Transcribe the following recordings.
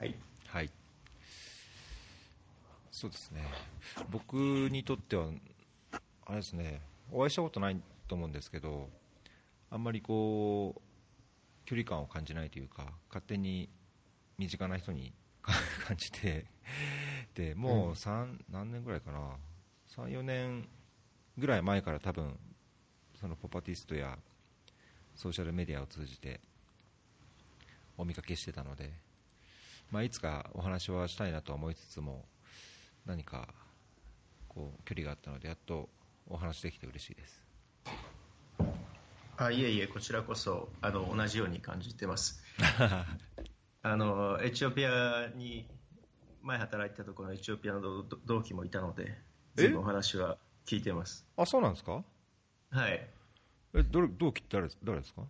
はい。はい。そうですね。僕にとっては、あれですね、お会いしたことないと思うんですけど、あんまりこう、距離感を感じないというか、勝手に身近な人に 感じて、でもう三、何年ぐらいかな、3、4年ぐらい前から多分、そのポパティストやソーシャルメディアを通じてお見かけしてたので、まあ、いつかお話はしたいなとは思いつつも何かこう距離があったのでやっとお話できて嬉しいですあいえいえ、こちらこそあの同じように感じてます。あのエチオピアに前働いてたところのエチオピアの同同期もいたので、え？全部お話は聞いてます。あそうなんですか？はい。えどれ同期って誰誰ですか？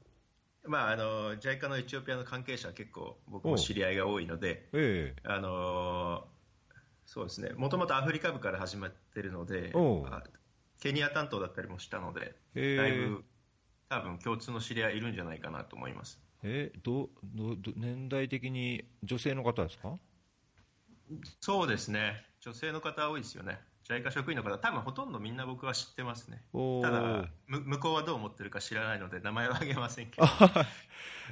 まあ、あの JICA のエチオピアの関係者は結構僕も知り合いが多いので、えあのそうですね、もともとアフリカ部から始まってるのでケニア担当だったりもしたので、え。だいぶ多分共通の知り合いいるんじゃないかなと思います。えどどど年代的に女性の方ですか？そうですね、女性の方多いですよね、JICA 職員の方、多分ほとんどみんな僕は知ってますね。ただむ、向こうはどう思ってるか知らないので、名前は挙げませんけど、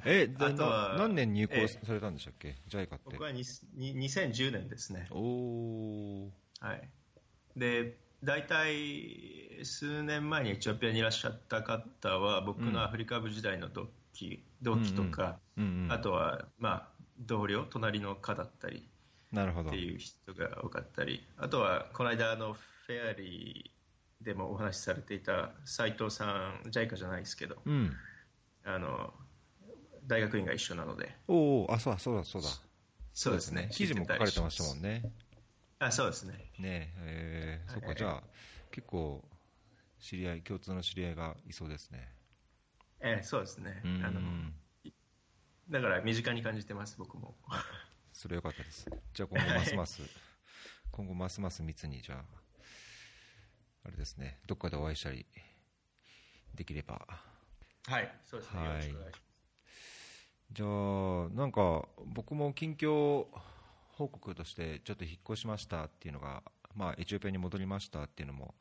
え であとはな何年入ええ。校されたんでしたっけ、JICA って。僕はにに2010年ですね。おおはい、で大体数年前にエチオピアにいらっしゃった方は僕のアフリカ部時代の同期,、同期とか、うんうん。あとは、まあ、同僚隣の課だったりなるほど。っていう人が多かったりあとはこの間あのフェアリーでもお話しされていた斉藤さん JICA じゃないですけどうん。あの大学院が一緒なので。おおあそうだそうだそうだ。そうですね。記事も書かれてましたもんね。ねあそうですね。ねえー、そっはい。かじゃあ結構知り合い共通の知り合いがいそうですね。ええそうですね。うん。あのだから身近に感じてます僕もそれよかったです。じゃあ今後ますます 今後ますます密にじゃああれですね。どっかでお会いしたりできれば。はいそうですね、はい。じゃあなんか僕も近況報告としてちょっと引っ越しましたっていうのがまあエチオピアに戻りましたっていうのも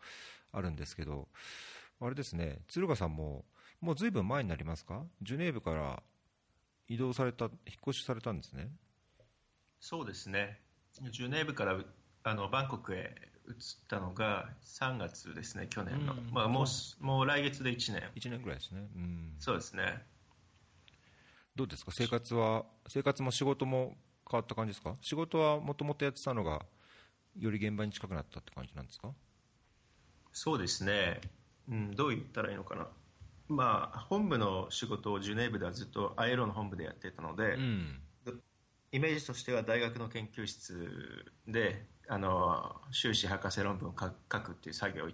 あるんですけどあれですね。鶴ヶさんももうずいぶん前になりますか？ジュネーブから移動された引っ越しされたんですねそうですね。ジュネーブからあのバンコクへ移ったのが3月ですね去年の、うん。まあ、もうすもう来月で1年。1年ぐらいですね。うん。そうですね。どうですか？生活は生活も仕事も変わった感じですか？仕事はもともとやってたのがより現場に近くなったって感じなんですか？そうですね、うん、どう言ったらいいのかな。まあ本部の仕事をジュネーブではずっと ILO の本部でやってたので、うんイメージとしては大学の研究室であの修士博士論文を書書くっていう作業を、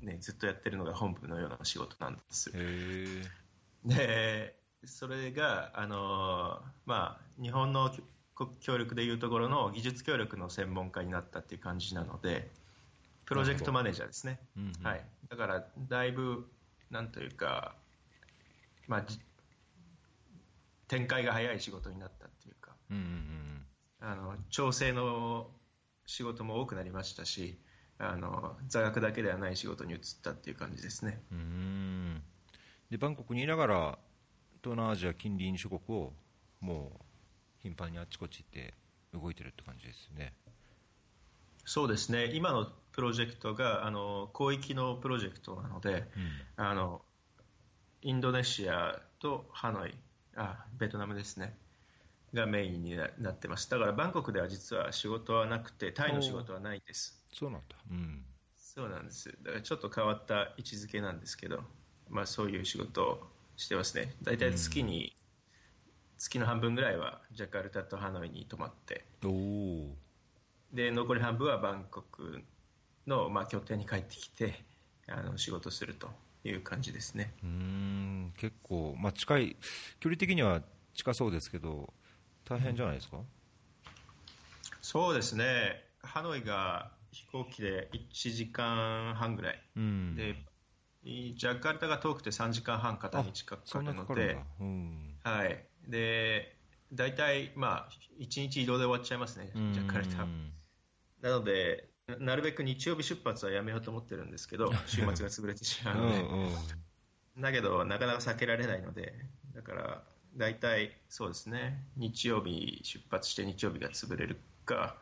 ね、ずっとやってるのが本部のような仕事なんです。でそれがあの、まあ、日本のこ協力でいうところの技術協力の専門家になったっていう感じなのでプロジェクトマネージャーですね、うんうんはい、だからだいぶなんというか、まあ、じ展開が早い仕事になっうかうんうんあの調整の仕事も多くなりましたしあの座学だけではない仕事に移ったっていう感じですね。うん。うんでバンコクにいながら東南アジア近隣諸国をもう頻繁にあっちこっち行って動いてるって感じですよね。そうですね。今のプロジェクトがあの広域のプロジェクトなので、あのインドネシアとハノイあベトナムですねがメインにななってますだからバンコクでは実は仕事はなくてタイの仕事はないです。そうなんだ。うん。そうなんです。だからちょっと変わった位置づけなんですけど、まあ、そういう仕事をしてますね。大体月に、月の半分ぐらいはジャカルタとハノイに泊まって。おおで残り半分はバンコクの、まあ、拠点に帰ってきてあの仕事するという感じですね。うーん。結構、まあ、近い距離的には近そうですけど大変じゃないですか、そうですね。ハノイが飛行機で1時間半ぐらい。うん。でジャカルタが遠くて3時間半片道かかるので。うん、はい、で大体、まあ、1日移動で終わっちゃいますね、ジャカルタ。なので、なるべく日曜日出発はやめようと思ってるんですけど、週末が潰れてしまうので、だけど、なかなか避けられないので、だから、大体そうですね、日曜日出発して日曜日が潰れるか、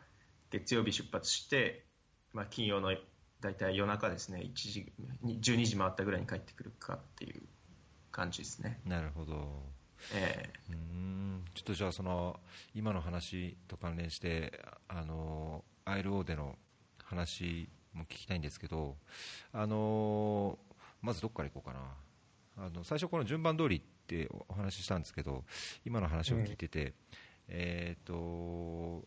月曜日出発して、まあ、金曜の大体夜中ですね、1時12時回ったぐらいに帰ってくるかっていう感じですね。なるほど。えー、うん。ちょっとじゃあその今の話と関連してあの ILO での話も聞きたいんですけどあのまずどこからいこうかな。あの最初この順番通りってお話ししたんですけど今の話を聞いてて、うん、え、ー、と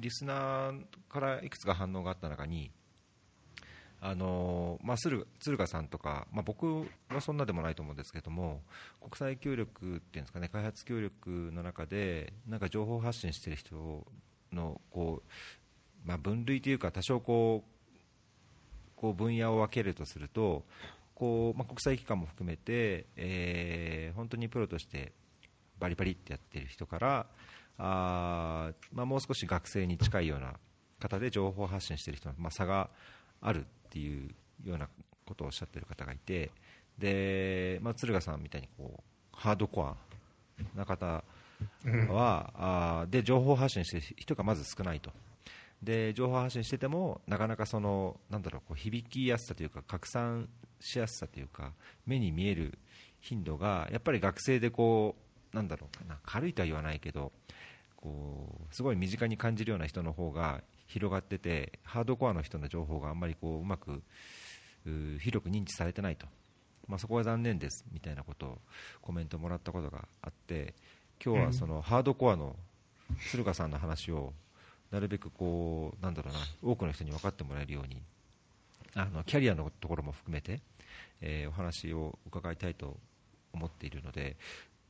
リスナーからいくつか反応があった中にあのまあ、鶴賀さんとか、まあ、僕はそんなでもないと思うんですけども国際協力っていうんですかね開発協力の中でなんか情報発信してる人のこう、まあ、分類というか多少こうこう分野を分けるとするとこう、まあ、国際機関も含めて、えー、本当にプロとしてバリバリってやってる人からあ、まあ、もう少し学生に近いような方で情報発信してる人の、まあ、差があるっていうようなことをおっしゃってる方がいてで、まあ、敦賀さんみたいにこうハードコアな方は、あで情報発信してる人がまず少ないと。で情報発信しててもなかなかそのなんだろうこう響きやすさというか拡散しやすさというか目に見える頻度がやっぱり学生でこうなんだろうな軽いとは言わないけどこうすごい身近に感じるような人の方が広がっててハードコアの人の情報があんまりこううまく広く認知されてないと、まあ、そこは残念ですみたいなことをコメントもらったことがあって今日はそのハードコアの鶴賀さんの話をなるべくこうなんだろうな多くの人に分かってもらえるようにあのキャリアのところも含めて、えー、お話を伺いたいと思っているので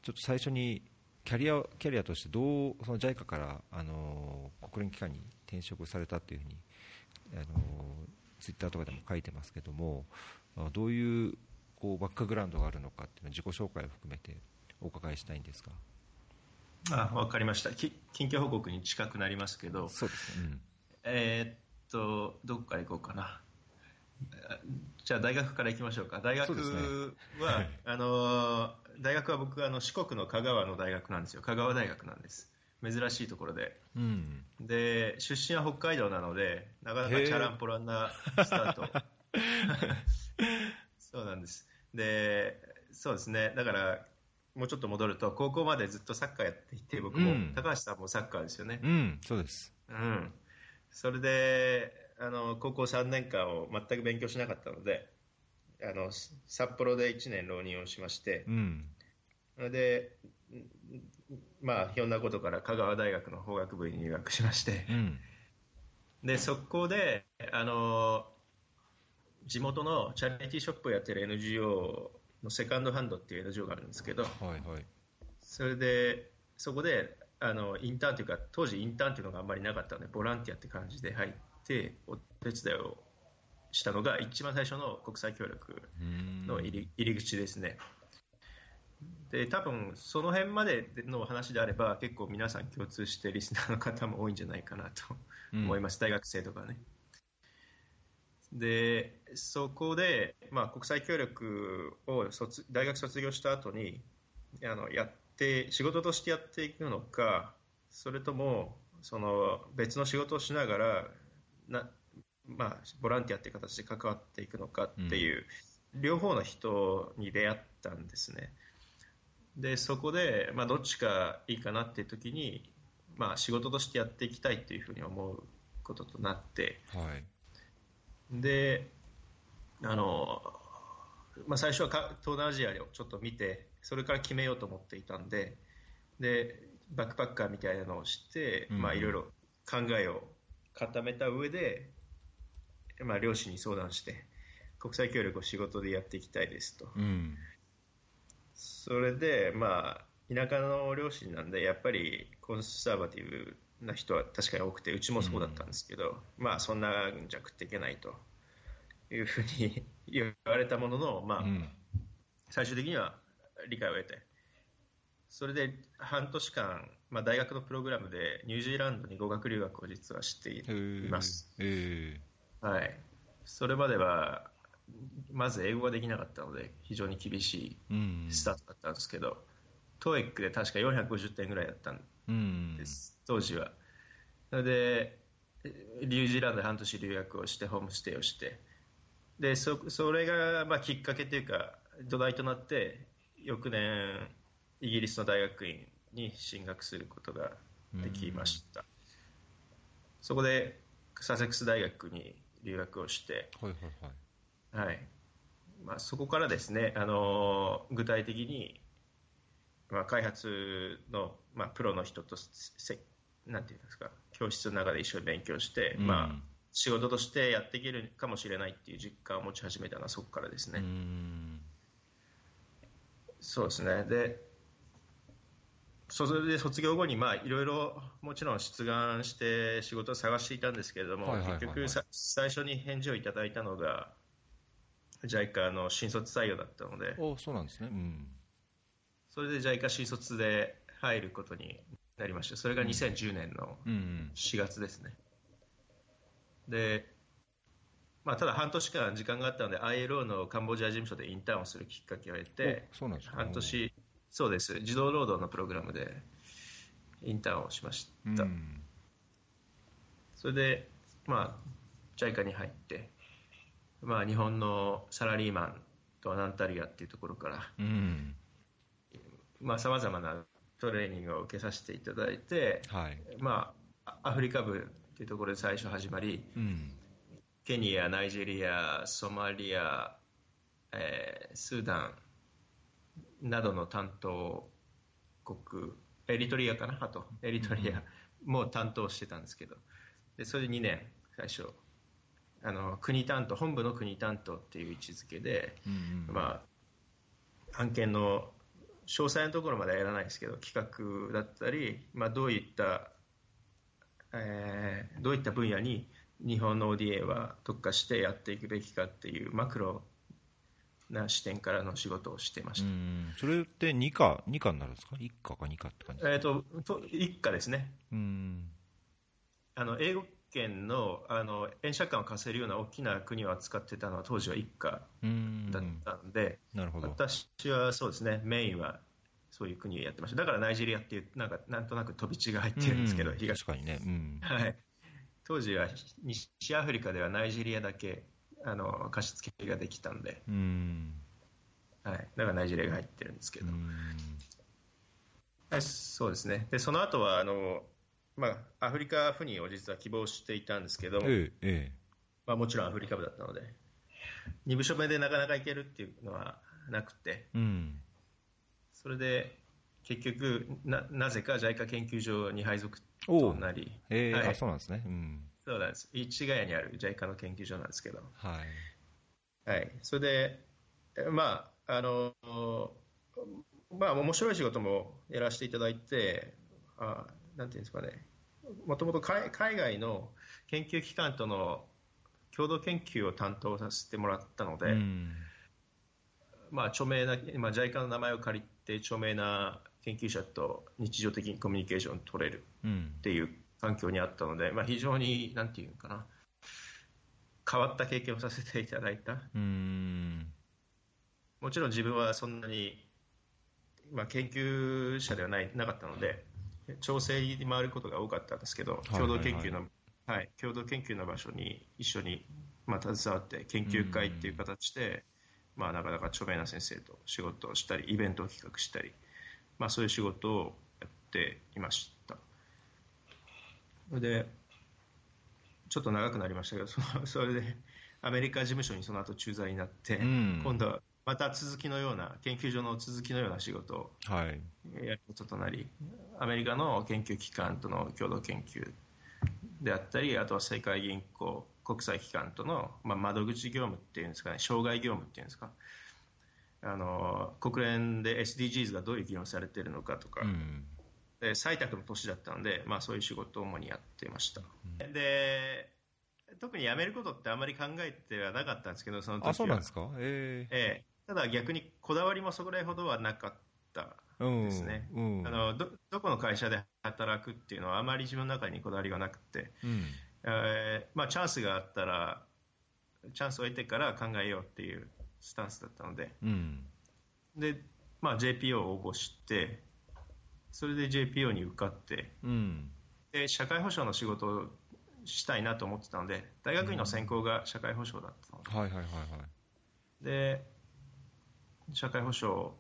ちょっと最初にキャリアキャリアとしてどうその JICA からあの国連機関に転職されたというふうにあのツイッターとかでも書いてますけどもどういうこうバックグラウンドがあるのかっていうの自己紹介を含めてお伺いしたいんですが。あ分かりました。近況報告に近くなりますけど。そうですね、うん、えー、っとどこから行こうかな。じゃあ大学から行きましょうか。大学は、ね、あの大学は僕あの四国の香川の大学なんですよ。香川大学なんです。珍しいところで、うん、で出身は北海道なのでなかなかチャランポランなスタート。そうなんです。でそうですね。だからもうちょっと戻ると高校までずっとサッカーやっていて僕も、うん、高橋さんもサッカーですよね。うんそうです、うん、それであの高校3年間を全く勉強しなかったのであの札幌で1年浪人をしまして、うん、でまあ、ひょんなことから香川大学の法学部に入学しまして、うん、でそこであの地元のチャリティーショップをやってる NGO のセカンドハンドっていう NGO があるんですけど、はいはい、それでそこであのインターンというか当時インターンというのがあんまりなかったのでボランティアって感じで入ってお手伝いをしたのが一番最初の国際協力の入り入り口ですね。で多分その辺までの話であれば結構皆さん共通してリスナーの方も多いんじゃないかなと思います、うん、大学生とかね。でそこで、まあ、国際協力を卒大学卒業した後にあのやって仕事としてやっていくのかそれともその別の仕事をしながらな、まあ、ボランティアっていう形で関わっていくのかっていう、うん、両方の人に出会ったんですね。でそこで、まあ、どっちかいいかなっていう時に、まあ、仕事としてやっていきたいというふうに思うこととなって、はい、であの、まあ、最初は東南アジアをちょっと見てそれから決めようと思っていたんででバックパッカーみたいなのをして、まあ、いろいろ考えを固めた上で、まあ、両親に相談して国際協力を仕事でやっていきたいですと。うんそれで、まあ、田舎の両親なんで、やっぱりコンサバティブな人は確かに多くて、うちもそうだったんですけど、うん、まあ、そんなんじゃ食っていけないというふうに 言われたものの、まあ、うん、最終的には理解を得て、それで半年間、まあ、大学のプログラムでニュージーランドに語学留学を実はしています。はい、それまではまず英語ができなかったので非常に厳しいスタートだったんですけど、トーエックで確か450点ぐらいだったんです、当時は。それでニュージーランドで半年留学をしてホームステイをして。でそそれがまあきっかけというか土台となって翌年イギリスの大学院に進学することができました。そこでサセックス大学に留学をして、はいはいはい、はい。まあ、そこからですね、あの具体的に、まあ、開発の、まあ、プロの人とせなんていうんですか教室の中で一緒に勉強して、うん、まあ、仕事としてやっていけるかもしれないっていう実感を持ち始めたのはそこからですね。うそうですね。でそれで卒業後にまあいろいろもちろん出願して仕事を探していたんですけれども、結局最初に返事をいただいたのが JICA の新卒採用だったので。おそうなんですね、うん、それで JICA 新卒で入ることになりましたそれが2010年の4月ですね、うんうん、でまあ、ただ半年間時間があったので ILO のカンボジア事務所でインターンをするきっかけを得て半年そうです、児童労働のプログラムでインターンをしました。うん、それで、まあ、JICA に入って、まあ、日本のサラリーマンとは何たるやっていうところから、さまざ、まなトレーニングを受けさせていただいて、はい、まあ、アフリカ部っていうところで最初始まり、うん、ケニア、ナイジェリア、ソマリア、えー、スーダン、などの担当国、エリトリアかな、あと、エリトリアも担当してたんですけど、でそれで2年、最初、あの国担当、本部の国担当っていう位置づけで、うんうん、まあ、案件の詳細なところまではやらないですけど、企画だったり、まあ、どういった、えー、どういった分野に日本の ODA は特化してやっていくべきかっていうマクロな視点からの仕事をしてました。それって2課 ,2 課になるんですか？1課か2課って感じえーと、と1課ですね。うん。あの英語圏のあの円借款を貸せるような大きな国を扱ってたのは当時は1課だったんでなるほど。私はそうですねメインはそういう国をやってました。だからナイジェリアっていうなんかなんとなく飛び地が入ってるんですけど、東確かにね、うん、はい、当時は西アフリカではナイジェリアだけあの貸し付けができたんで、ん。はい、だからナイジェリアが入ってるんですけど、はい、そうですね。でその後はあのまあアフリカ赴任を実は希望していたんですけど、ええまあ、もちろんアフリカ部だったので2部署目でなかなか行けるっていうのはなくて、うん、それで結局ななぜか JICA 研究所に配属となり、えーはい、そうなんですね、うん、そうなんです。市ヶ谷にある JICA の研究所なんですけど。はい。はい。それで、まあ、あの、まあ、面白い仕事もやらせていただいて、あなんていうんですかね、もともと海外の研究機関との共同研究を担当させてもらったので、うん、まあ、著名な、まあ、JICA の名前を借りて、著名な研究者と日常的にコミュニケーションを取れるっていう環境にあったので、まあ、非常に、なんていうかな、変わった経験をさせていただいた。もちろん自分はそんなに、まあ、研究者ではないなかったので、調整に回ることが多かったんですけど、共同研究の、はい、共同研究の場所に一緒に、まあ、携わって研究会っていう形で、まあ、なかなか著名な先生と仕事をしたり、イベントを企画したり、まあ、そういう仕事をやっていました。で、ちょっと長くなりましたけど、そそれでアメリカ事務所にその後駐在になって、うん、今度はまた続きのような、研究所の続きのような仕事をやることとなり、はい、アメリカの研究機関との共同研究であったり、あとは世界銀行、国際機関との、まあ、窓口業務っていうんですかね、障害業務っていうんですか、あの国連で SDGs がどういう議論されているのかとか、うん。で採択の年だったので、まあ、そういう仕事を主にやってました、うん、で特に辞めることってあまり考えてはなかったんですけどその時は。あそうなんですか、えー、えー、ただ逆にこだわりもそこらほどはなかったですね、うんうん、あのどどこの会社で働くっていうのはあまり自分の中にこだわりがなくて、うん、えー、まあ、チャンスがあったらチャンスを得てから考えようっていうスタンスだったので、うん、で、まあ、JPO を応募してそれで JPO に受かって、うん、で社会保障の仕事をしたいなと思ってたので大学院の専攻が社会保障だったので,、はいはいはいはい、で社会保障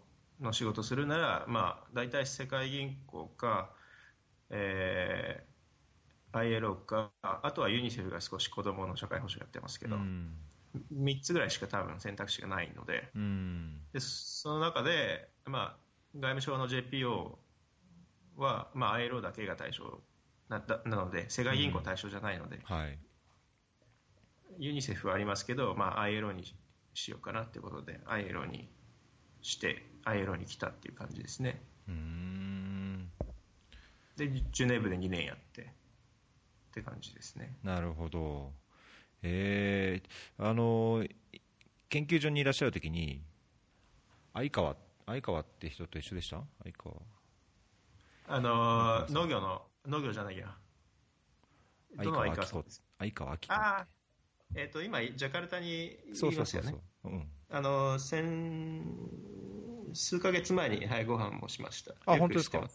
の仕事するなら、まあ、大体世界銀行か、えー、ILO かあとはユニセフが少し子どもの社会保障やってますけど、うん、3つぐらいしか多分選択肢がないのでうん、でその中で、まあ、外務省の JPO は、まあ、ILO だけが対象ななので世界銀行対象じゃないので、うん。はい、ユニセフはありますけど、まあ、ILO にしようかなということで ILO にして ILO に来たっていう感じですね。でジュネーブで2年やってって感じですね。なるほど。えー、あの研究所にいらっしゃるときに相川相川って人と一緒でした？相川。あの農業の農業じゃないや相川さんです？相川明あえっ、ー、と今ジャカルタにいますよねあの先数か月前に、はい、ご飯もしました。あ本当ですか？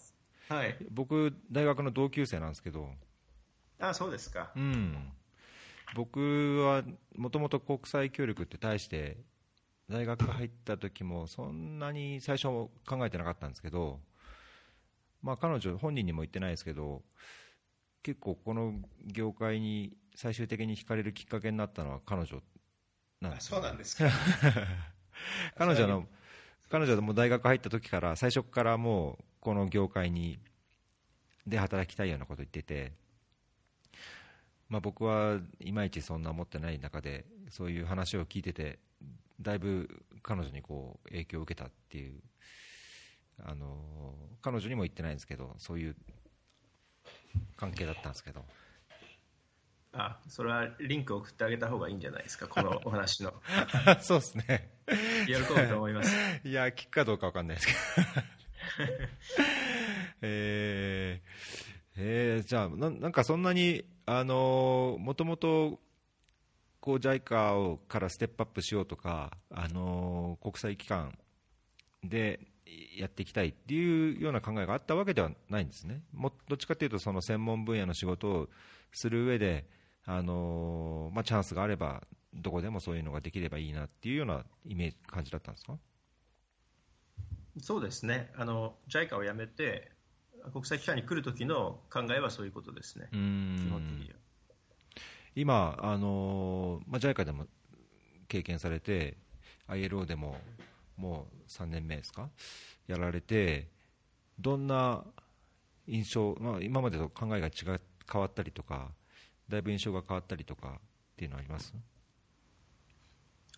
はい。僕大学の同級生なんですけど。あそうですか。うん。僕はもともと国際協力って対して大学入った時もそんなに最初考えてなかったんですけど、まあ、彼女本人にも言ってないですけど結構この業界に最終的に惹かれるきっかけになったのは彼女なんですそうなんですか。彼女の彼女も大学入った時から最初からもうこの業界にで働きたいようなこと言っててまあ、僕はいまいちそんな思ってない中でそういう話を聞いててだいぶ彼女にこう影響を受けたっていうあの彼女にも言ってないんですけどそういう関係だったんですけどあそれはリンク送ってあげた方がいいんじゃないですかこのお話の。そうですね。喜ぶと思います。いや聞くかどうか分かんないですけど。えーえー、じゃあな、なんかそんなに、あのもともとこう JICA からステップアップしようとか、あの国際機関でやっていきたいっていうような考えがあったわけではないんですね、もどっちかというと、その専門分野の仕事をする上で、あのまあ、チャンスがあれば、どこでもそういうのができればいいなっていうようなイメージ感じだったんですか？そうですね、あの JICA を辞めて、国際機関に来る時の考えはそういうことですね、基本的には。今、あのまあ、JICA でも経験されて、ILO でももう3年目ですか、やられて、どんな印象、まあ、今までと考えが違変わったりとか、だいぶ印象が変わったりとかっていうのはあります？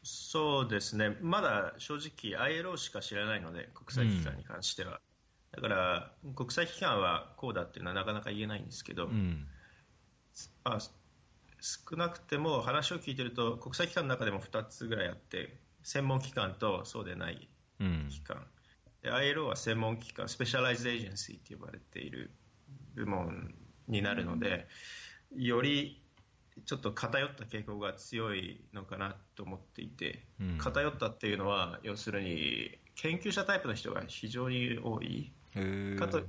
そうですね、まだ正直、ILO しか知らないので、国際機関に関しては。だから国際機関はこうだっていうのはなかなか言えないんですけど、うん、あ少なくても話を聞いてると国際機関の中でも2つぐらいあって専門機関とそうでない機関、うん、ILO は専門機関スペシャライズエージェンシーと呼ばれている部門になるのでよりちょっと偏った傾向が強いのかなと思っていて、うん、偏ったっていうのは要するに研究者タイプの人が非常に多い。かと、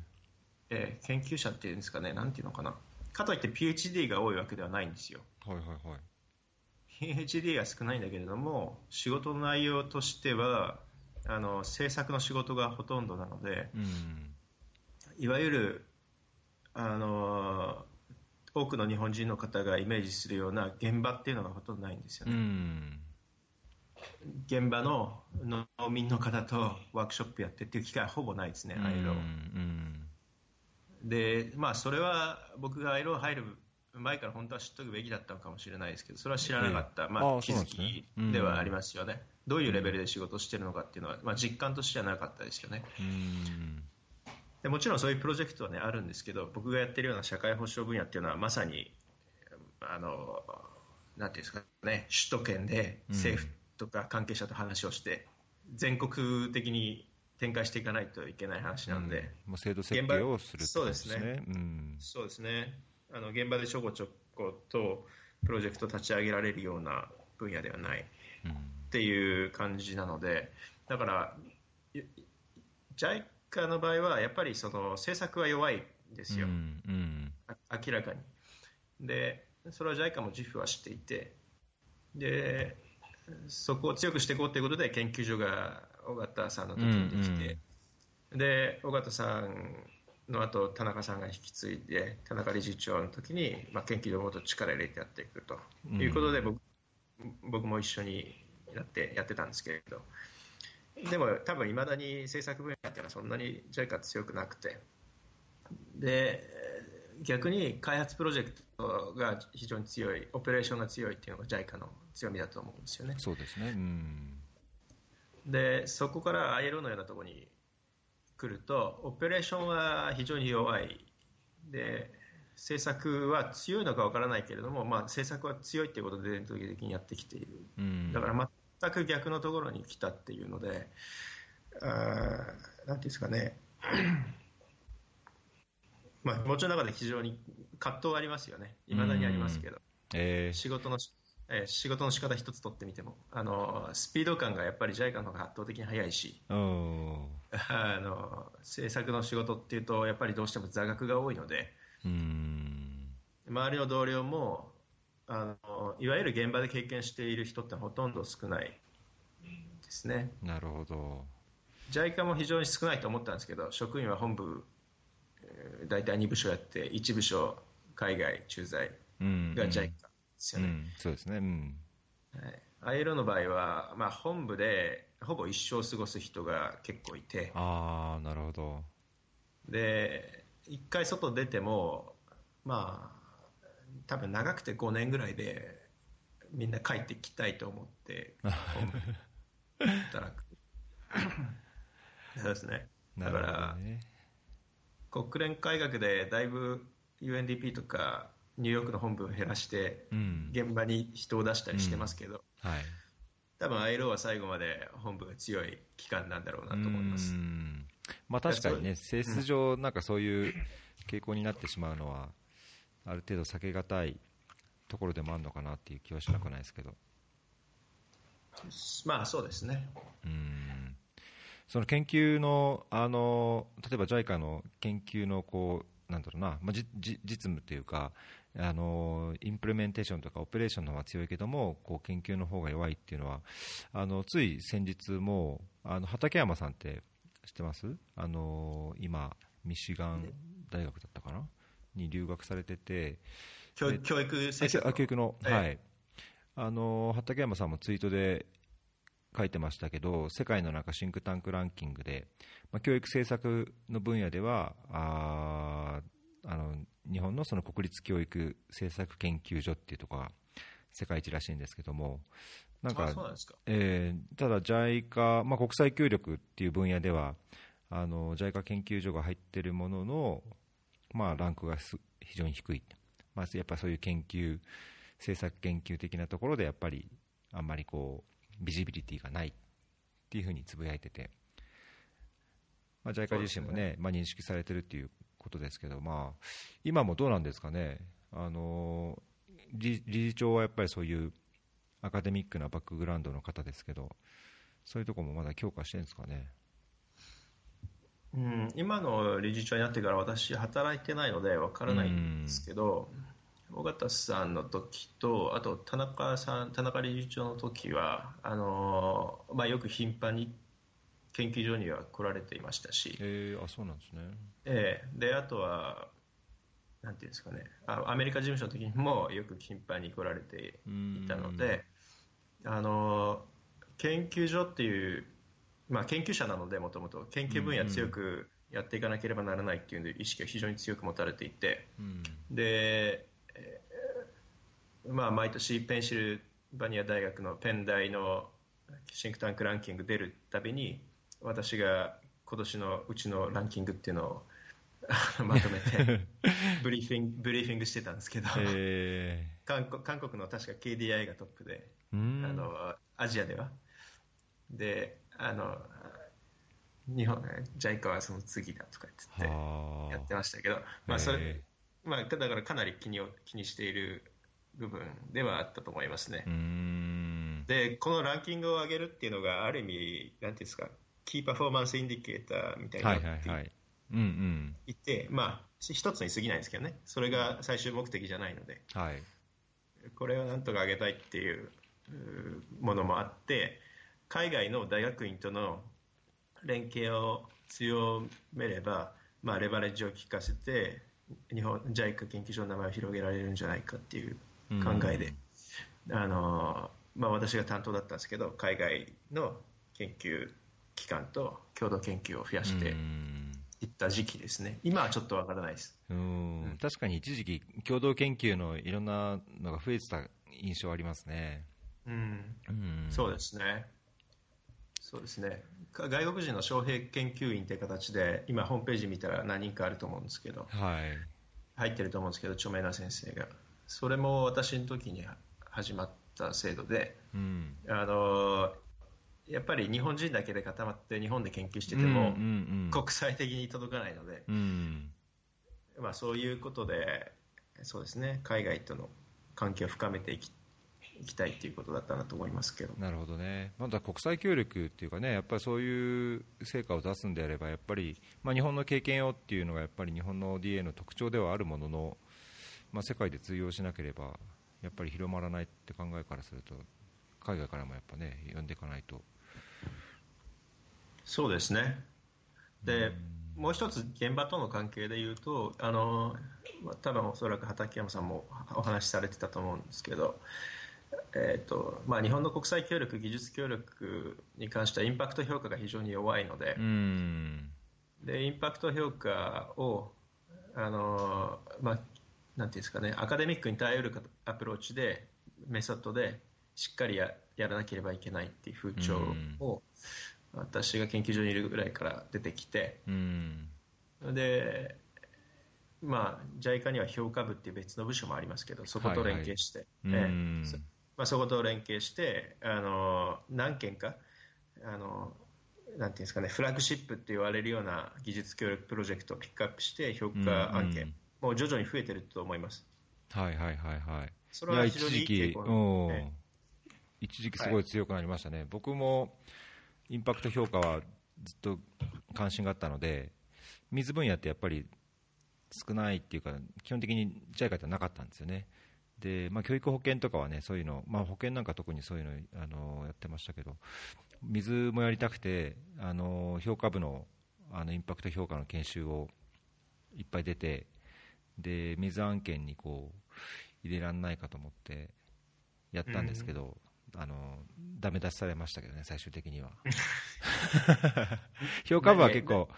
えー、研究者っていうんですかね、なんていうのかな、かといって PhD が多いわけではないんですよ。はいはいはい、PhD が少ないんだけれども、仕事の内容としては、あの制作の仕事がほとんどなので、うん、いわゆるあの多くの日本人の方がイメージするような現場っていうのがほとんどないんですよね。うん。現場の農民の方とワークショップやってっていう機会はほぼないですね、アイロー。で、まあ、それは僕がアイロー入る前から本当は知っておくべきだったのかもしれないですけど、それは知らなかった、えー、まあ、気づきではありますよね、どういうレベルで仕事してるのかっていうのは、まあ、実感としてはなかったですよね。でもちろんそういうプロジェクトは、ね、あるんですけど、僕がやってるような社会保障分野っていうのは、まさに、あのなんていうんですかね、首都圏で政府とか関係者と話をして全国的に展開していかないといけない話なんで、うん、もう制度設計をするそうですね、うん、そうですね。あの現場でちょこちょことプロジェクト立ち上げられるような分野ではないっていう感じなので、だから、JICA の場合はやっぱりその政策は弱いんですよ、うんうん、明らかに。で、それは JICA も JIF は知っていて、でそこを強くしていこうということで研究所が尾形さんの時にできて、うんうん、で尾形さんの後田中さんが引き継いで田中理事長の時に、まあ、研究所をもっと力入れてやっていくと。いうことで僕うん、僕も一緒にやってやってたんですけれどでも多分いまだに政策分野っていうのはそんなに JICA 強くなくて。で逆に開発プロジェクトが非常に強いオペレーションが強いっていうのが JICA の強みだと思うんですよね。そうですね、うん、でそこから ILO のようなところに来るとオペレーションは非常に弱い。で政策は強いのかわからないけれども、まあ、政策は強いということで伝統的にやってきている、うん、だから全く逆のところに来たっていうので、あなんていうんですかね、まあ、もちろん中で非常に葛藤はありますよね、いまだにありますけど、えー、仕事のえー、仕事の仕方一つとってみても。あのスピード感がやっぱり JICA の方が圧倒的に速いし。あの制作の仕事っていうとやっぱりどうしても座学が多いので。周りの同僚もあのいわゆる現場で経験している人ってほとんど少ないですね。なるほど。JICA も非常に少ないと思ったんですけど職員は本部、えー、大体2部署やって1部署海外駐在が JICA ですよね。うん、そうですね、うん。はい、ILO の場合は、まあ、本部でほぼ一生過ごす人が結構いて。あなるほど。で一回外出てもまあ多分長くて5年ぐらいでみんな帰ってきたいと思って 働く。そうですね。だから、ね、国連改革でだいぶ UNDP とかニューヨークの本部を減らして、現場に人を出したりしてますけど、うんはい、多分 ILO は最後まで本部が強い機関なんだろうなと思います。まあ、確かにね、性質上、なんかそういう傾向になってしまうのは、ある程度避けがたいところでもあるのかなっていう気はしなくないですけど。まあそうですね。うんその研究のあの例えば JICA の研究のこうなんだろうな、まあ、じ実務というかあのインプレメンテーションとかオペレーションの方が強いけどもこう研究の方が弱いっていうのはあのつい先日もあの畠山さんって知ってます？あの今ミシガン大学だったかな？に留学されてて教育教育教育の、はい、あの畠山さんもツイートで書いてましたけど世界の中シンクタンクランキングで、まあ、教育政策の分野ではああの日本のその国立教育政策研究所っていうところが世界一らしいんですけどもなんかえー、ただ JICA、まあ、国際協力っていう分野ではあの JICA 研究所が入っているものの、まあ、ランクが非常に低い、まあ、やっぱりそういう研究政策研究的なところでやっぱりあんまりこうビジビリティがないっていうふうにつぶやいてて、まあ、JICA 自身もね、ね。まあ、認識されてるっていうことですけど、まあ、今もどうなんですかね、あの理事長はやっぱりそういうアカデミックなバックグラウンドの方ですけど、そういうところもまだ強化してるんですかね。うん、今の理事長になってから私、働いてないので分からないんですけど、尾形さんの時とあと田中さん田中理事長の時はあのまあ、よく頻繁に研究所には来られていましたし、えー、あそうなんですね、えー、であとはなんていうんですかね。あアメリカ事務所の時にもよく頻繁に来られていたのであの研究所っていう、まあ、研究者なのでもともと研究分野強くやっていかなければならないっていう意識が非常に強く持たれていて、でまあ、毎年ペンシルバニア大学のペン大のシンクタンクランキング出るたびに私が今年のうちのランキングっていうのを まとめて ブリーフィングブリーフィングしてたんですけど、えー、韓国韓国の確か KDI がトップであのアジアでは。であの日本 JICA はその次だとか言ってやってましたけど、まあそれまあ、だからかなり気に気にしている部分ではあったと思いますね。で、このランキングを上げるっていうのが、ある意味、なんていうんですか、 key performance indicator みたいなって言って、まあ、一つに過ぎないんですけどね、それが最終目的じゃないので、はい、これをなんとか上げたいっていうものもあって、海外の大学院との連携を強めれば、まあ、レバレッジを効かせて、日本 JICA 研究所の名前を広げられるんじゃないかっていう考えで、あのまあ、私が担当だったんですけど、海外の研究機関と共同研究を増やしていった時期ですね、今はちょっとわからないです。うん、確かに一時期、共同研究のいろんなのが増えてた印象ありますね。うん、うん。そうですね。そうですね。外国人の招聘研究員という形で今、ホームページ見たら何人かあると思うんですけど、はい、入ってると思うんですけど著名な先生が。それも私の時に始まった制度で、うん、あのやっぱり日本人だけで固まって日本で研究してても、国際的に届かないので、うん、まあ、そういうことでそうですね。海外との関係を深めていきいきたいということだったなと思いますけどなるほどね、まだ国際協力っていうかね、やっぱりそういう成果を出すんであれば、やっぱり、まあ、日本の経験をっていうのが、やっぱり日本の DA の特徴ではあるものの、まあ、世界で通用しなければ、やっぱり広まらないって考えからすると、海外からもやっぱね、呼んでいかないと。そうですね。で、もう一つ現場との関係でいうと、あの多分おそらく畠山さんもお話しされてたと思うんですけど、えーとまあ、日本の国際協力、技術協力に関してはインパクト評価が非常に弱いので、でインパクト評価をあの、まあ、なんていうんですかね、アカデミックに頼るアプローチで、メソッドでしっかりややらなければいけないっていう風潮を、私が研究所にいるぐらいから出てきて、で、まあ、JICA には評価部っていう別の部署もありますけど、そこと連携して、はいはい、まあ、そこと連携して、あの何件か、あのなんていうんですかね、フラッグシップって言われるような技術協力プロジェクトをピックアップして評価案件、うんうん、もう徐々に増えてると思います。はいはいはいはい。それは非常にいい傾向、ね、一時期すごい強くなりましたね、はい、僕もインパクト評価はずっと関心があったので、水分野ってやっぱり少ないっていうか、基本的に JICA ってなかったんですよね。でまあ、教育保険とかはねそういうの、まあ、保険なんか特にそういうのあのやってましたけど水もやりたくてあの評価部のあのインパクト評価の研修をいっぱい出てで水案件にこう入れられないかと思ってやったんですけど、うん、あのダメ出しされましたけどね最終的には。評価部は結構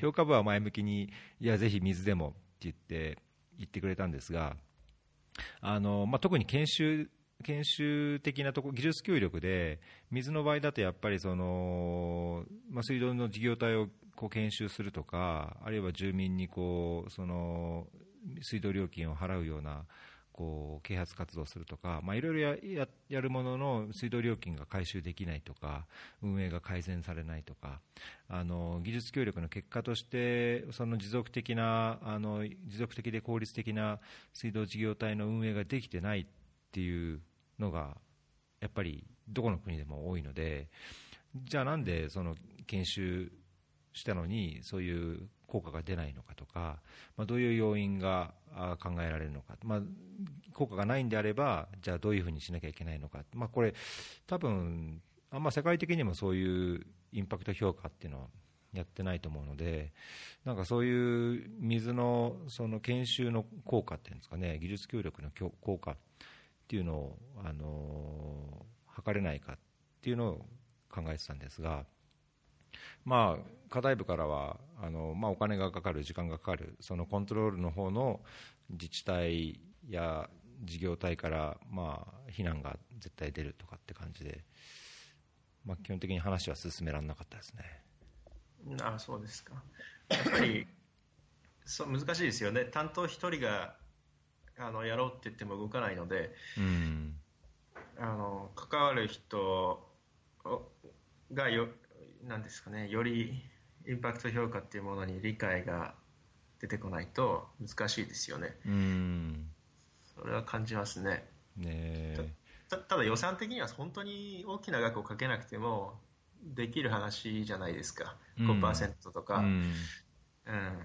評価部は前向きにいやぜひ水でもって言って言ってくれたんですがあのまあ、特に研修研修的なとこ技術協力で水の場合だとやっぱりその、まあ、水道の事業体をこう研修するとかあるいは住民にこうその水道料金を払うようなこう啓発活動するとか、まあ、いろいろややるものの水道料金が回収できないとか運営が改善されないとかあの技術協力の結果としてその持続的なあの持続的で効率的な水道事業体の運営ができてないっていうのがやっぱりどこの国でも多いのでじゃあなんでその研修したのにそういう効果が出ないのかとか、まあ、どういう要因が考えられるのか、まあ、効果がないんであれば、じゃあどういうふうにしなきゃいけないのか、まあ、これ、多分あんま世界的にもそういうインパクト評価っていうのはやってないと思うので、なんかそういう水のその研修の効果っていうんですかね、技術協力の効果っていうのを、あの測れないかっていうのを考えてたんですが、まあ、課題部からはあの、まあ、お金がかかる、時間がかかる、そのコントロールの方の自治体や事業体から、まあ、非難が絶対出るとかって感じで、まあ、基本的に話は進められなかったですね。あそうですか。やっぱり そう難しいですよね、担当1人があのやろうって言っても動かないので、うん、あの関わる人がよなんですかね、よりインパクト評価っていうものに理解が出てこないと難しいですよね。うん。それは感じますね。ねたただ予算的には本当に大きな額をかけなくてもできる話じゃないですか、5%とか、うん。うん。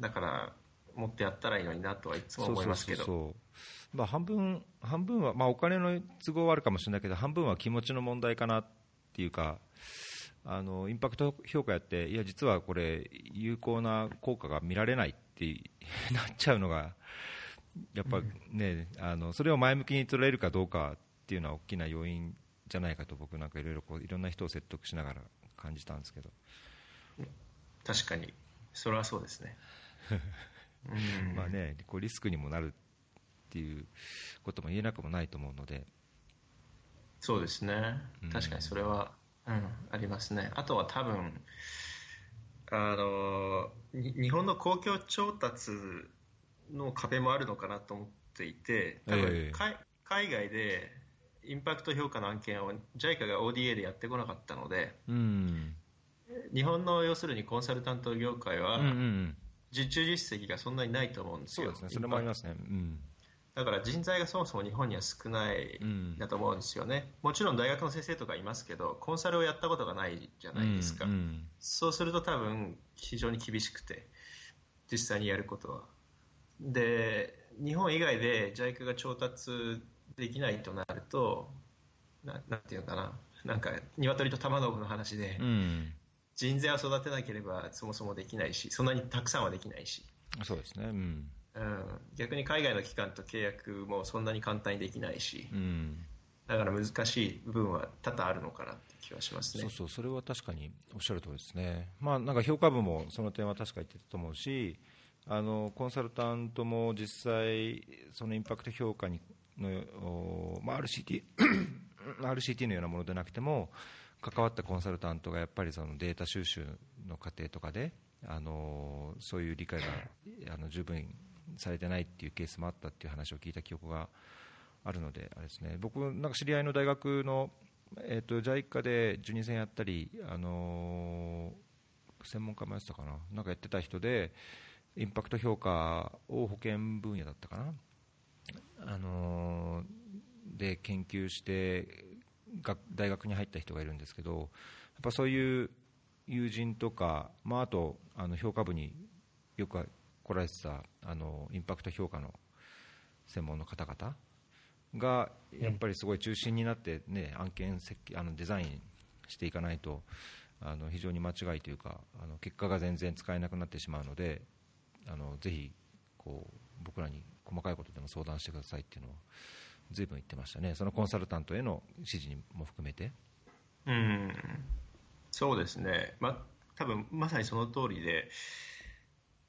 だからもっとやったらいいのになとはいつも思いますけど、そうそうそうそう。まあ、半分半分は、まあ、お金の都合はあるかもしれないけど半分は気持ちの問題かなっていうかあのインパクト評価やっていや実はこれ有効な効果が見られないってなっちゃうのがやっぱね、あのそれを前向きに捉えるかどうかっていうのは大きな要因じゃないかと僕なんかいろいろこういろんな人を説得しながら感じたんですけど。確かに、それはそうですね。うん。まあね、こうリスクにもなるっていうことも言えなくもないと思うので、そうですね。うん、確かにそれは、うん、ありますね。あとは多分あのに日本の公共調達の壁もあるのかなと思っていて、多分、ええ。かい海外でインパクト評価の案件を JICA が ODA でやってこなかったので、うん、日本の要するにコンサルタント業界はうんうんうん、受注実績がそんなにないと思うんですよ。そうですね、それもありますね、うん、だから人材がそもそも日本には少ないうん。だと思うんですよね、もちろん大学の先生とかいますけど、コンサルをやったことがないじゃないですか、うんうん。そうすると多分非常に厳しくて、実際にやることは。で、日本以外で JICA が調達できないとなると、ななんていうのかな、なんか鶏と卵の話で、うん、人材を育てなければそもそもできないし、そんなにたくさんはできないし。そうですね、うん、うん、逆に海外の機関と契約もそんなに簡単にできないし、うん、だから難しい部分は多々あるのかなって気はしますね。そうそう、それは確かにおっしゃる通りですね、まあ、なんか評価部もその点は確か言ってたと思うし、あのコンサルタントも実際、そのインパクト評価にの、おまあ、RCT, RCT のようなものでなくても、関わったコンサルタントがやっぱりそのデータ収集の過程とかで、あのそういう理解があの十分されてないっていうケースもあったっていう話を聞いた記憶があるので、あれですね、僕、なんか知り合いの大学の、えー、と JICA で受任戦やったり、あのー専門家もやってたかな、なんかやってた人で、インパクト評価を保険分野だったかな、あのーで研究して学大学に入った人がいるんですけど、やっぱそういう友人とか、まあ、あとあの評価部によく来られてたあのインパクト評価の専門の方々がやっぱりすごい中心になって、ね、案件設計あのデザインしていかないとあの非常に間違いというかあの結果が全然使えなくなってしまうのであのぜひこう僕らに細かいことでも相談してくださいっていうのは随分言ってましたね。そのコンサルタントへの指示にも含めて。うん、そうですね、ま多分まさにその通りで、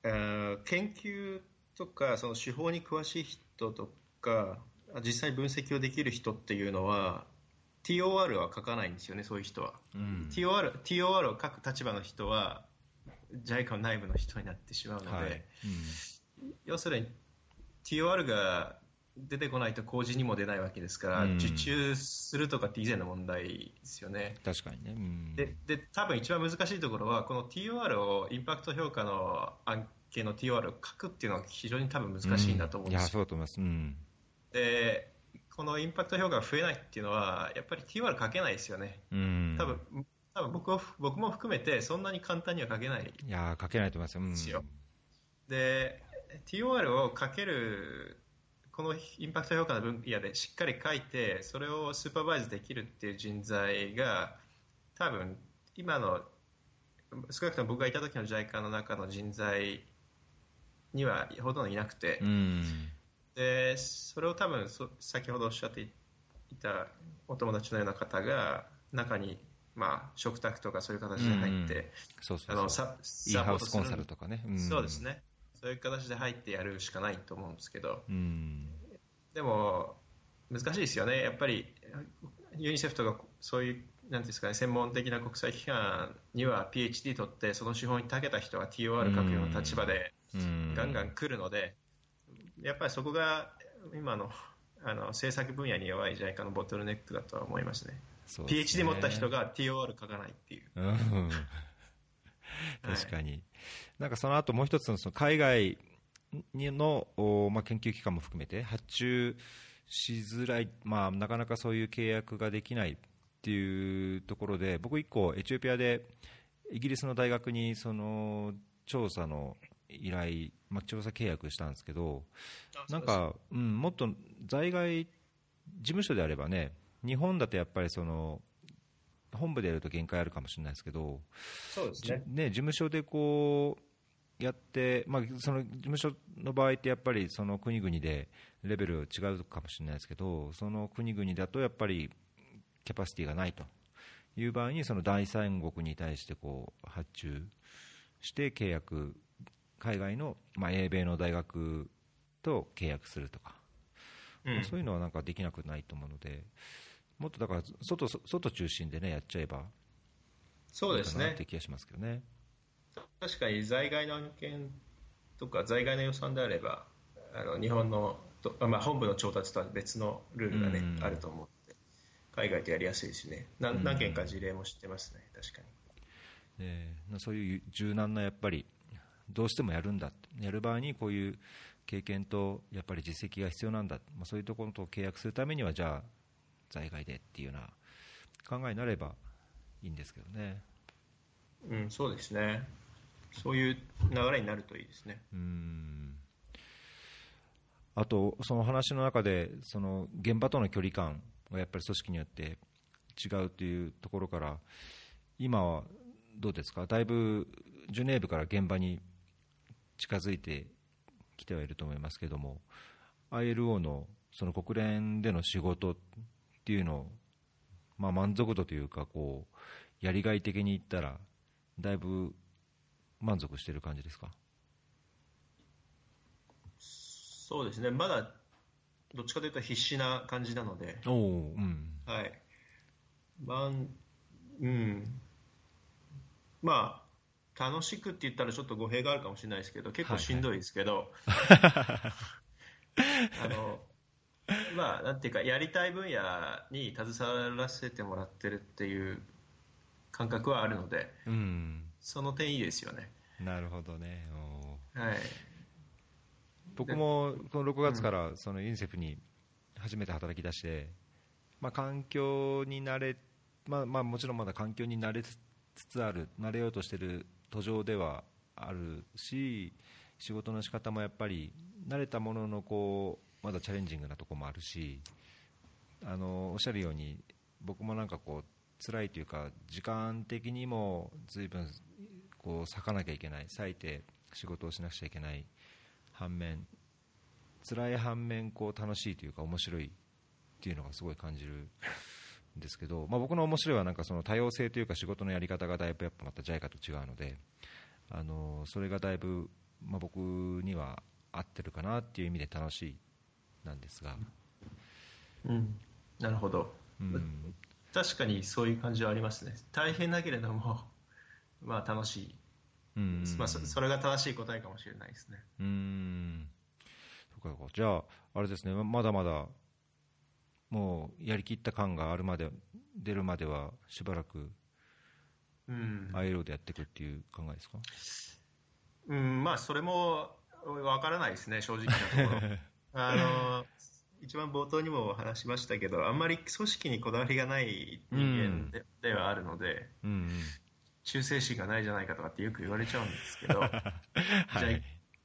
研究とかその手法に詳しい人とか、実際分析をできる人っていうのは、TOR は書かないんですよね、そういう人は。うん。TOR, TOR を書く立場の人は、JICA 内部の人になってしまうので、はい。要するに TOR が出てこないと工事にも出ないわけですから、うん。受注するとかって以前の問題ですよね。確かにね、うん。でで多分一番難しいところはこの TOR をインパクト評価の案件の TOR を書くっていうのは非常に多分難しいんだと思うんいやですよ、そうだと思います、うん。でこのインパクト評価が増えないっていうのはやっぱり TOR 書けないですよね。うん、多分多分僕を僕も含めてそんなに簡単には書けないいや書けないと思いますよ、うん。で TOR をかけるこのインパクト評価の分野でしっかり書いてそれをスーパーバイズできるっていう人材が多分今の少なくとも僕がいた時の JICA の中の人材にはほとんどいなくて、うん。でそれを多分そ先ほどおっしゃっていたお友達のような方が中に、まあ、食卓とかそういう形で入って、そうそうそう。あのサインハウスコンサルとかね、ん。そうですねそういう形で入ってやるしかないと思うんですけど。うん。でも難しいですよね。やっぱりユニセフとかそういうなんですかね専門的な国際機関には PhD 取ってその手法に長けた人が TOR 書くような立場でうん。ガンガン来るので、やっぱりそこが今のあの政策分野に弱い JICA のボトルネックだとは思いますね。す PhD 持った人が TOR 書かないっていう。うん 確かに、はい、なんかその後もう一つのその海外の、まあ、研究機関も含めて発注しづらい、まあ、なかなかそういう契約ができないっていうところで僕、1個エチオピアでイギリスの大学にその調査の依頼、まあ、調査契約したんですけどなんか、うん、もっと在外事務所であればね日本だとやっぱりその本部でやると限界あるかもしれないですけどそうですね。ね事務所でこうやって、まあ、その事務所の場合ってやっぱりその国々でレベル違うかもしれないですけどその国々だとやっぱりキャパシティがないと。いう場合にその第三国に対してこう発注して契約海外の、まあ、英米の大学と契約するとか、うん、そういうのはなんかできなくないと思うのでもっとだから外外中心でねやっちゃえばそうですね。って気がしますけどね。確かに在外の案件とか在外の予算であればあの日本のと、まあ、本部の調達とは別のルールがね、うん、あると思うので海外でやりやすいしね。何何件か事例も知ってますね。確かに、え。ー、そういう柔軟なやっぱりどうしてもやるんだ。やる場合にこういう経験とやっぱり実績が必要なんだ、まあ、そういうところと契約するためにはじゃあ在外でっていうような考えになればいいんですけどね。うん、そうですね。そういう流れになるといいですね。うんあと、その話の中で、その現場との距離感がやっぱり組織によって違うというところから、今はどうですか、だいぶジュネーブから現場に近づいてきてはいると思いますけれども、ILO のその国連での仕事っていうのを、まあ、満足度というかこうやりがい的に言ったらだいぶ満足してる感じですか？そうですね。まだどっちかというと必死な感じなので。おう。ん、はい。まんうん。まあ楽しくって言ったらちょっと語弊があるかもしれないですけど結構しんどいですけど、はい、あの まあ、なんていうか、やりたい分野に携わらせてもらってるっていう感覚はあるので、うん、その点いいですよね。なるほどね。はい。僕もこの6月からそのユニセフに初めて働き出して、まあ、環境に慣れ、まあ、まあもちろんまだ環境に慣れつつある、慣れようとしている途上ではあるし、仕事の仕方もやっぱり慣れたもののこうまだチャレンジングなところもあるしあのおっしゃるように僕もなんかこう辛いというか時間的にも随分こう割かなきゃいけない。割いて仕事をしなくちゃいけない。反面辛い反面こう楽しいというか面白いっていうのがすごい感じるんですけど、まあ、僕の面白いはなんかその多様性というか仕事のやり方がだいぶやっぱまた JICA と違うのであのそれがだいぶ、まあ、僕には合ってるかなっていう意味で楽しいなんですが、うん、なるほど、うん、確かにそういう感じはありますね。大変だけれども、まあ、楽しい、うん。まあ、それが正しい答えかもしれないですね。うん。そうかじゃああれですね。まだまだもうやりきった感があるまで出るまではしばらくうん、ILO でやっていくっていう考えですか、うん。まあ、それも分からないですね、正直なところ。あの一番冒頭にも話しましたけどあんまり組織にこだわりがない人間で,、ではあるので、うんうん、忠誠心がないじゃないかとかってよく言われちゃうんですけど、はい、じゃ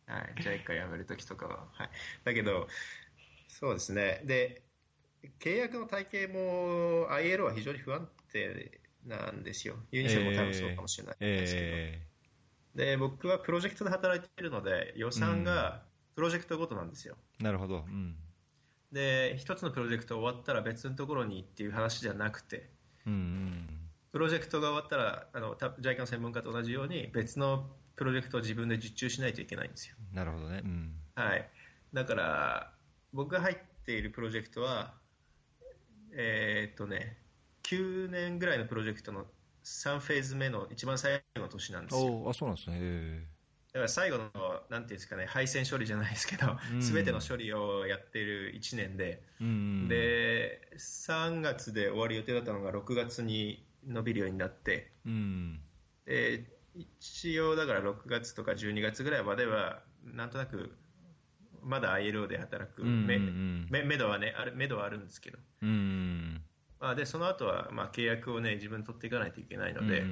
あ、はい、じゃあ一回辞めるときとかは、はい、だけどそうですね。で契約の体系も ILO は非常に不安定なんですよ。ユニセフも多分そうかもしれないですけど、えー、で僕はプロジェクトで働いているので予算が、プロジェクトごとなんですよ。なるほど、うん、で一つのプロジェクト終わったら別のところにっていう話じゃなくて、うんうん、プロジェクトが終わったらあの JICA の専門家と同じように別のプロジェクトを自分で受注しないといけないんですよ。なるほどね、うん、はい、だから僕が入っているプロジェクトはえー、っとね9年ぐらいのプロジェクトの3フェーズ目の一番最後の年なんですよ。あそうなんですねだから最後の、なんていうんですかね、配線処理じゃないですけど、す、べ、ての処理をやっている1年で、うん、で、3月で終わる予定だったのが6月に伸びるようになって、うん、で一応だから6月とか12月ぐらいまではなんとなくまだ ILO で働く。め,、めめどはねあるめどはあるんですけど、うんまあ、でその後はまあ契約をね自分取っていかないといけないので、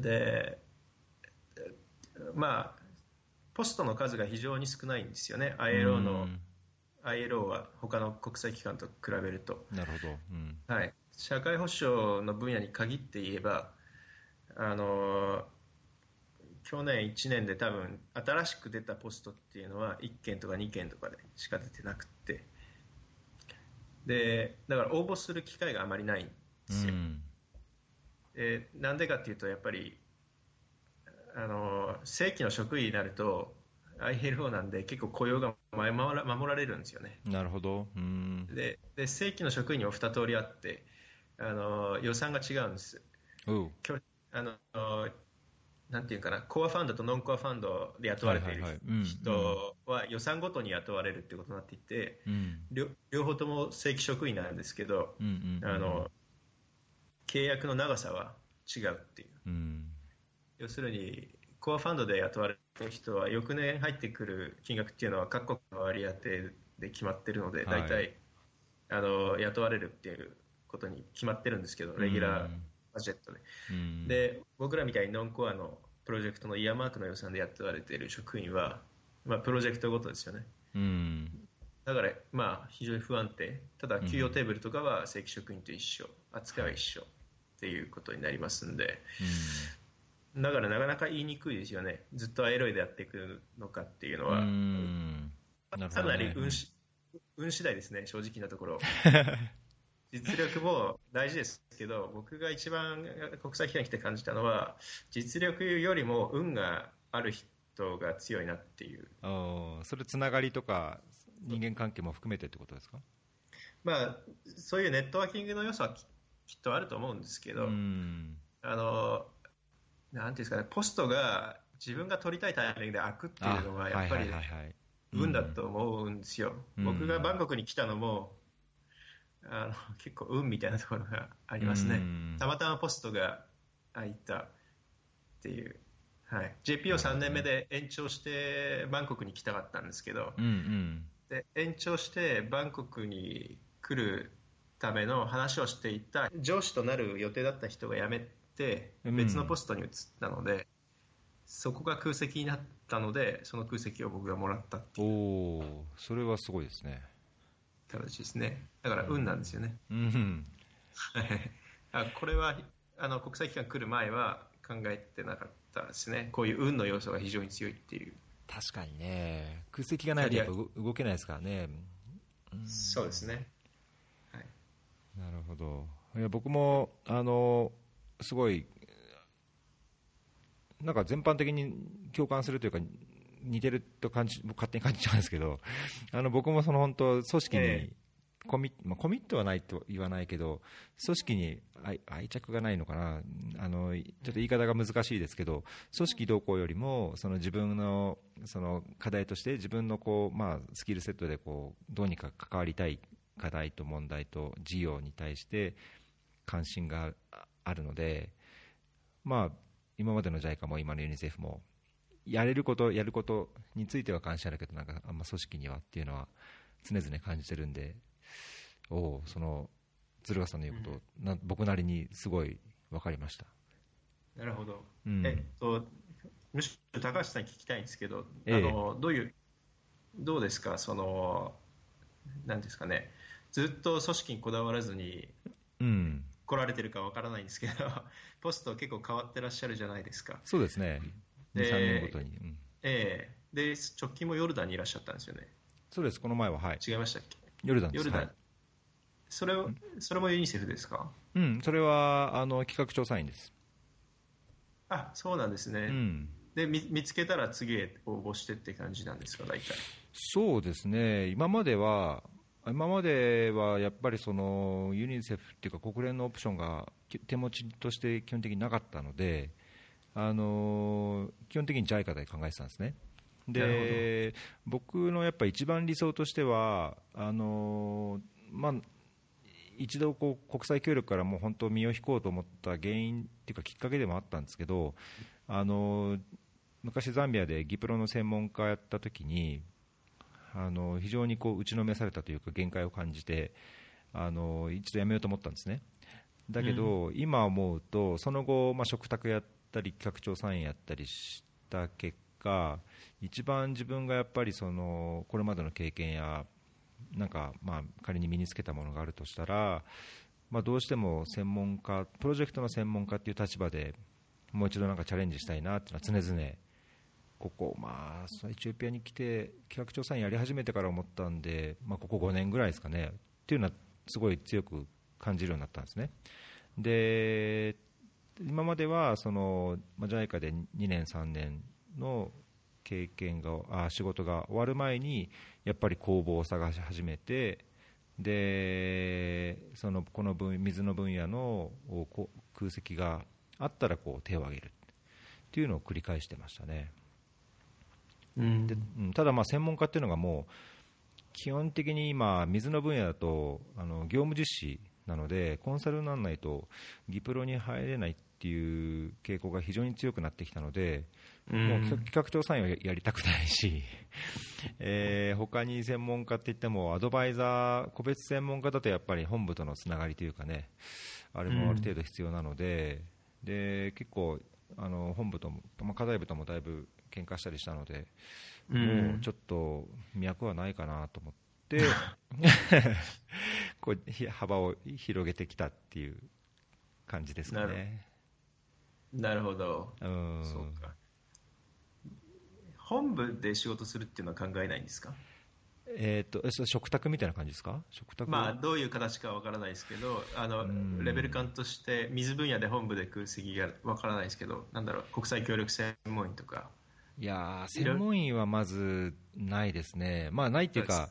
でまあポストの数が非常に少ないんですよね。ILO の、ILO は他の国際機関と比べると。なるほど、うん。はい、社会保障の分野に限って言えばあの去年1年で多分新しく出たポストっていうのは1件とか2件とかでしか出てなくて。でだから応募する機会があまりないんですよ、うん。でなんでかっていうとやっぱりあの正規の職員になると ILO なんで結構雇用が守ら守られるんですよね。なるほど、うん。でで正規の職員にも2通りあってあの予算が違うんです。あのなんていうかなコアファンドとノンコアファンドで雇われている人は予算ごとに雇われるってことになっていてうん。両両方とも正規職員なんですけどうんうん。あの契約の長さは違うっていう。うん要するにコアファンドで雇われる人は翌年入ってくる金額っていうのは各国の割り当てで決まってるのではい。大体、あの雇われるっていうことに決まってるんですけどレギュラーバジェットで。うん。で僕らみたいにノンコアのプロジェクトのイヤーマークの予算で雇われている職員は、まあ、プロジェクトごとですよね。うん。だから、まあ、非常に不安定。ただ給与テーブルとかは正規職員と一緒。扱いは一緒っていうことになりますんでだからなかなか言いにくいですよね。ずっと ILO でやっていくのかっていうのは、うん。なかなり運し運次第ですね正直なところ。実力も大事ですけど僕が一番国際機関に来て感じたのは実力よりも運がある人が強いなっていう。それつながりとか人間関係も含めてってことですか？まあそういうネットワーキングの良さはききっとあると思うんですけど、うん。あのなんていうんですかねポストが自分が取りたいタイミングで開くっていうのはやっぱり運だと思うんですよ、うん。僕がバンコクに来たのもあの結構運みたいなところがありますね、うん。たまたまポストが開いたっていう、はい、JP を3年目で延長してバンコクに来たかったんですけどうんうん。で延長してバンコクに来るための話をしていた上司となる予定だった人が辞め別のポストに移ったので、そこが空席になったのでその空席を僕がもらったっていう。おおそれはすごいですね。形ですね。だから運なんですよね、うん。あこれはあの国際機関来る前は考えてなかったですね。こういう運の要素が非常に強いっていう、確かにね。空席がないとやっぱ動動けないですからね。うん。そうですね。はい。なるほど。いや僕もあのすごいなんか全般的に共感するというか似てると感じ僕勝手に感じちゃうんですけど あの僕もその本当組織えにコミ,、まあ、コミットはないと言わないけど組織に愛愛着がないのかな。あのちょっと言い方が難しいですけど組織動向よりもその自分のその課題として自分のこう、まあ、スキルセットでこうどうにか関わりたい課題と問題と事業に対して関心があるので、まあ、今までの JICA も今のユニセフもやれること、やることについては関心あるけどなんかあんま組織にはっていうのは常々感じてるんでおおその鶴ヶさんの言うこと、な僕なりにすごい分かりました。なるほど、うん。えっとむしろ高橋さんに聞きたいんですけど、ええ。あのどういうどうですか？そのなんですかね。ずっと組織にこだわらずにうん、来られてるかわからないんですけど ポスト結構変わってらっしゃるじゃないですか。そうですね、2、で3年ごとに、うん。ええ。で直近もヨルダンにいらっしゃったんですよね。そうです、この前は、はい、違いましたっけ？ヨルダンです。ヨルダン、はい。それをそれもユニセフですか？うん、それはあの企画調査員です。あそうなんですね、うん。で見見つけたら次へ応募してって感じなんですか大体？そうですね、今までは、今まではやっぱりそのユニセフっていうか、国連のオプションがき手持ちとして基本的になかったので、あの基本的に JICA で考えてたんですね。で僕のやっぱ一番理想としてはあの、まあ、一度こう国際協力からもう本当身を引こうと思った原因っていうかきっかけでもあったんですけどあの昔ザンビアでギプロの専門家やった時にあの非常にこう打ちのめされたというか限界を感じてあの一度やめようと思ったんですね。だけど、うん、今思うとその後、まあ、食卓やったり企画調査員やったりした結果一番自分がやっぱりそのこれまでの経験やなんかまあ仮に身につけたものがあるとしたら、まあ、どうしても専門家プロジェクトの専門家という立場でもう一度なんかチャレンジしたいなっていうのは常々ここ、まあ、エチオピアに来て企画調査員やり始めてから思ったんで、まあ、ここ5年ぐらいですかねっていうのはすごい強く感じるようになったんですね。で今まではその、まあ、JICA で2年、3年の経験があ仕事が終わる前にやっぱり工房を探し始めてでそのこの分水の分野の空席があったらこう手を挙げるっていうのを繰り返してましたね。うん、でただ、専門家っていうのがもう基本的に今、水の分野だとあの業務実施なのでコンサルにならないとギプロに入れないっていう傾向が非常に強くなってきたので、うん、もう企画調査員はやりたくないし、えー、他に専門家って言ってもアドバイザー個別専門家だとやっぱり本部とのつながりというかねあれもある程度必要なのでうん、で結構あの本部とも、まあ、課題部ともだいぶ喧嘩したりしたので、うん、もうちょっと脈はないかなと思って。こう幅を広げてきたっていう感じですかね。なるほど。そうか。本部で仕事するっていうのは考えないんですか？えーと、と食卓みたいな感じですか？食卓、まあ、どういう形かわからないですけどあのレベル感として水分野で本部で空席がわからないですけどなんだろう国際協力専門員とかいや専門員はまずないですね、まあ、ないっていうか、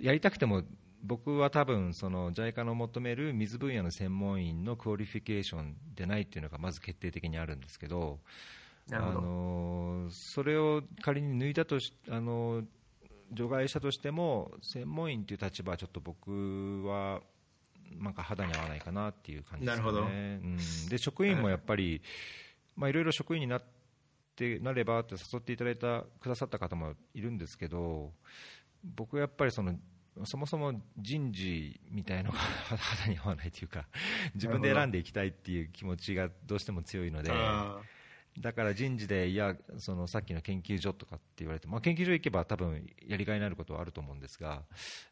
やりたくても僕は多分その JICA の求める水分野の専門員の qualification でないっていうのがまず決定的にあるんですけどあのそれを仮に抜いたとしあの除外したとしても専門員という立場はちょっと僕はなんか肌に合わないかなっていう感じですね。うん、で職員もやっぱり、まあ、いろいろ職員になってなればって誘っていただいたくださった方もいるんですけど僕はやっぱりそのそもそも人事みたいのが 肌に合わないというか自分で選んでいきたいっていう気持ちがどうしても強いので。だから人事でいやそのさっきの研究所とかって言われて、まあ、研究所行けば多分やりがいになることはあると思うんですが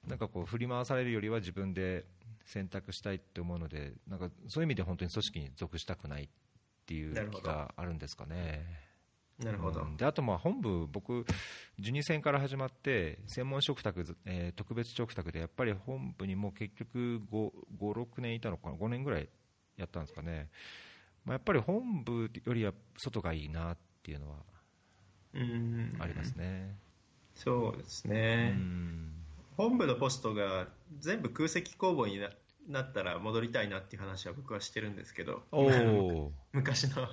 なんかこう振り回されるよりは自分で選択したいって思うのでなんかそういう意味で本当に組織に属したくないっていう気があるんですかね。なるほど、うん、であとまあ本部、僕、受2戦から始まって専門食卓、えー、特別食卓でやっぱり本部にも結局5、5、6年いたのかな、5年ぐらいやったんですかね、まあ、やっぱり本部よりは外がいいなっていうのはありますね。そうですね、本部のポストが全部空席公募になったら戻りたいなっていう話は僕はしてるんですけど、昔の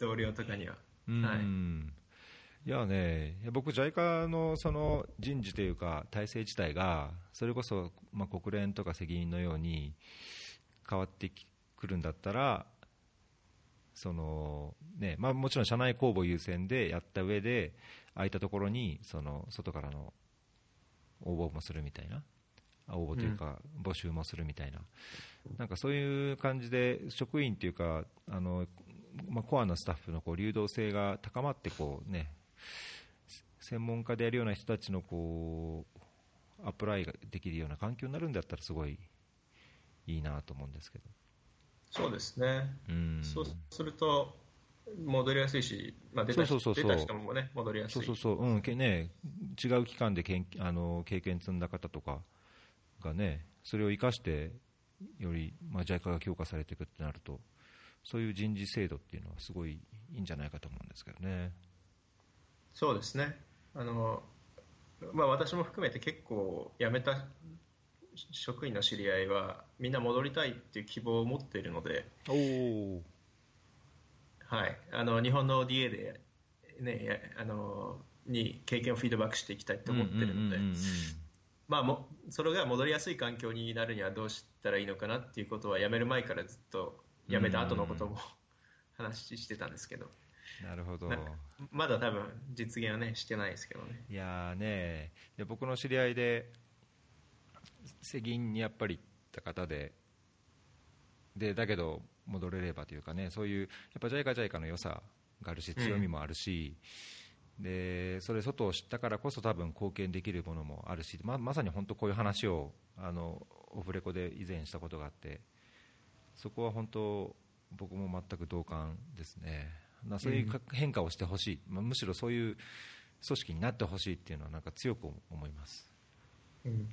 同僚とかには。はい、いやね、僕、JICA のその人事というか体制自体がそれこそまあ国連とか責任のように変わってくるんだったらそのねまあ、もちろん社内公募優先でやった上で空いたところにその外からの応募もするみたいな応募というか募集もするみたいな、うん、なんかそういう感じで職員というかあのまあ、コアのスタッフのこう流動性が高まってこう、ね、専門家でやるような人たちのこうアプライができるような環境になるんだったらすごいいいなと思うんですけど。そうですね、うん、そうすると戻りやすいし、まあ、出た人もね戻りやすい。そうそうそう、うんね、違う機関でけんあの経験積んだ方とかがねそれを生かしてより、まあ、JICA が強化されていくってなるとそういう人事制度っていうのはすごいいいんじゃないかと思うんですけどね。そうですね。あの、まあ、私も含めて結構辞めた職員の知り合いはみんな戻りたいっていう希望を持っているので、はい、あの日本の DA で、ね、あのに経験をフィードバックしていきたいと思っているので。まあ、もそれが戻りやすい環境になるにはどうしたらいいのかなっていうことは辞める前からずっと辞めた後のことも話してたんですけど。なるほど。まだ多分実現はねしてないですけどね。いやね。で僕の知り合いで世銀にやっぱり行った方ででだけど戻れればというかねそういうやっぱ JICA、JICA の良さがあるし強みもあるし、うん、でそれ外を知ったからこそ多分貢献できるものもあるしままさに本当こういう話をあのオフレコで以前したことがあってそこは本当僕も全く同感ですね。そういう変化をしてほしい、うん、むしろそういう組織になってほしいっていうのはなんか強く思います、うん、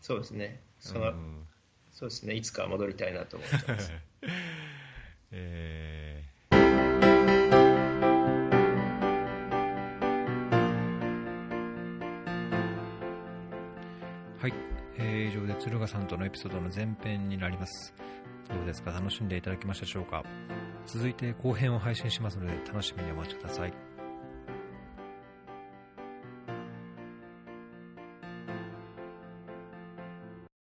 そうですね。その、うん、そうですね。いつか戻りたいなと思ってます、えー、鶴ヶさんとのエピソードの前編になります。どうですか？楽しんでいただけましたでしょうか？続いて後編を配信しますので楽しみにお待ちください。